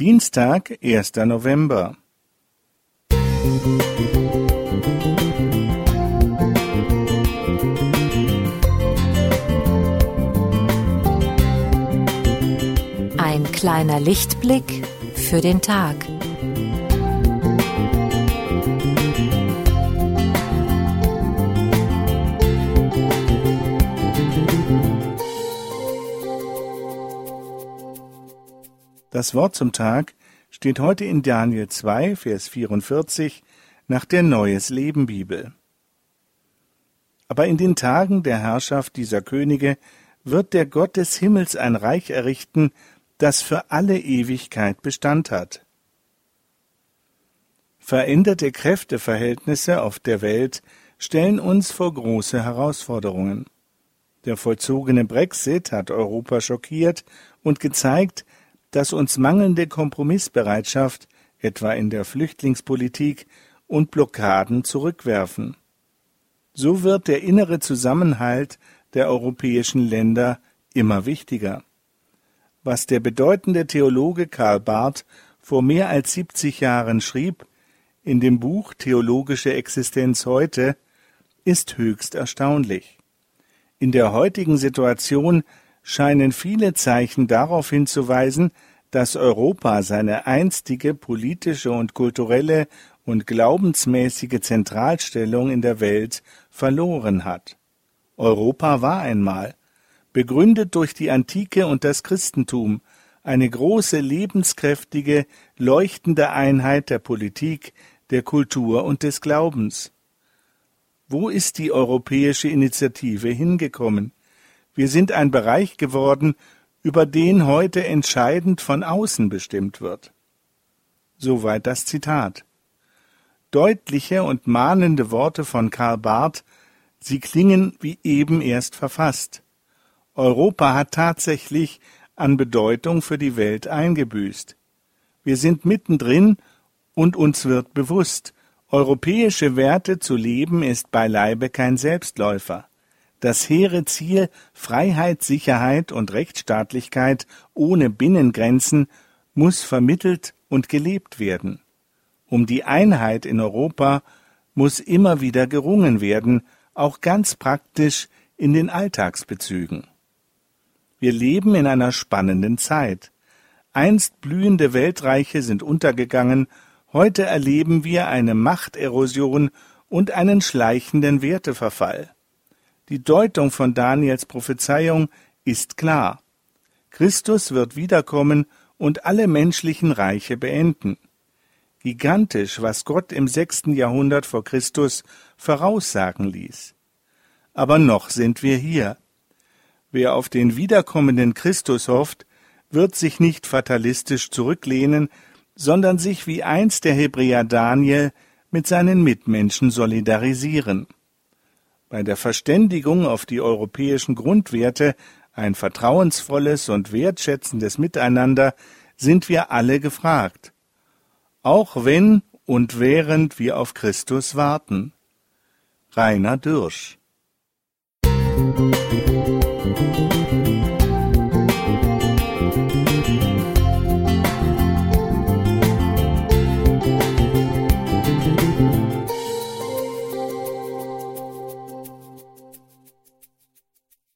Dienstag, erster November. Ein kleiner Lichtblick für den Tag. Das Wort zum Tag steht heute in Daniel 2, Vers 44 nach der Neues Leben Bibel. Aber in den Tagen der Herrschaft dieser Könige wird der Gott des Himmels ein Reich errichten, das für alle Ewigkeit Bestand hat. Veränderte Kräfteverhältnisse auf der Welt stellen uns vor große Herausforderungen. Der vollzogene Brexit hat Europa schockiert und gezeigt, dass uns mangelnde Kompromissbereitschaft, etwa in der Flüchtlingspolitik, und Blockaden zurückwerfen. So wird der innere Zusammenhalt der europäischen Länder immer wichtiger. Was der bedeutende Theologe Karl Barth vor mehr als 70 Jahren schrieb, in dem Buch Theologische Existenz heute, ist höchst erstaunlich. In der heutigen Situation scheinen viele Zeichen darauf hinzuweisen, dass Europa seine einstige politische und kulturelle und glaubensmäßige Zentralstellung in der Welt verloren hat. Europa war einmal, begründet durch die Antike und das Christentum, eine große, lebenskräftige, leuchtende Einheit der Politik, der Kultur und des Glaubens. Wo ist die europäische Initiative hingekommen? Wir sind ein Bereich geworden, über den heute entscheidend von außen bestimmt wird. Soweit das Zitat. Deutliche und mahnende Worte von Karl Barth, sie klingen wie eben erst verfasst. Europa hat tatsächlich an Bedeutung für die Welt eingebüßt. Wir sind mittendrin und uns wird bewusst, europäische Werte zu leben ist beileibe kein Selbstläufer. Das hehre Ziel Freiheit, Sicherheit und Rechtsstaatlichkeit ohne Binnengrenzen muss vermittelt und gelebt werden. Um die Einheit in Europa muss immer wieder gerungen werden, auch ganz praktisch in den Alltagsbezügen. Wir leben in einer spannenden Zeit. Einst blühende Weltreiche sind untergegangen, heute erleben wir eine Machterosion und einen schleichenden Werteverfall. Die Deutung von Daniels Prophezeiung ist klar. Christus wird wiederkommen und alle menschlichen Reiche beenden. Gigantisch, was Gott im sechsten Jahrhundert vor Christus voraussagen ließ. Aber noch sind wir hier. Wer auf den wiederkommenden Christus hofft, wird sich nicht fatalistisch zurücklehnen, sondern sich wie einst der Hebräer Daniel mit seinen Mitmenschen solidarisieren bei der Verständigung auf die europäischen Grundwerte, ein vertrauensvolles und wertschätzendes Miteinander, sind wir alle gefragt. Auch wenn und während wir auf Christus warten. Rainer Dürsch Musik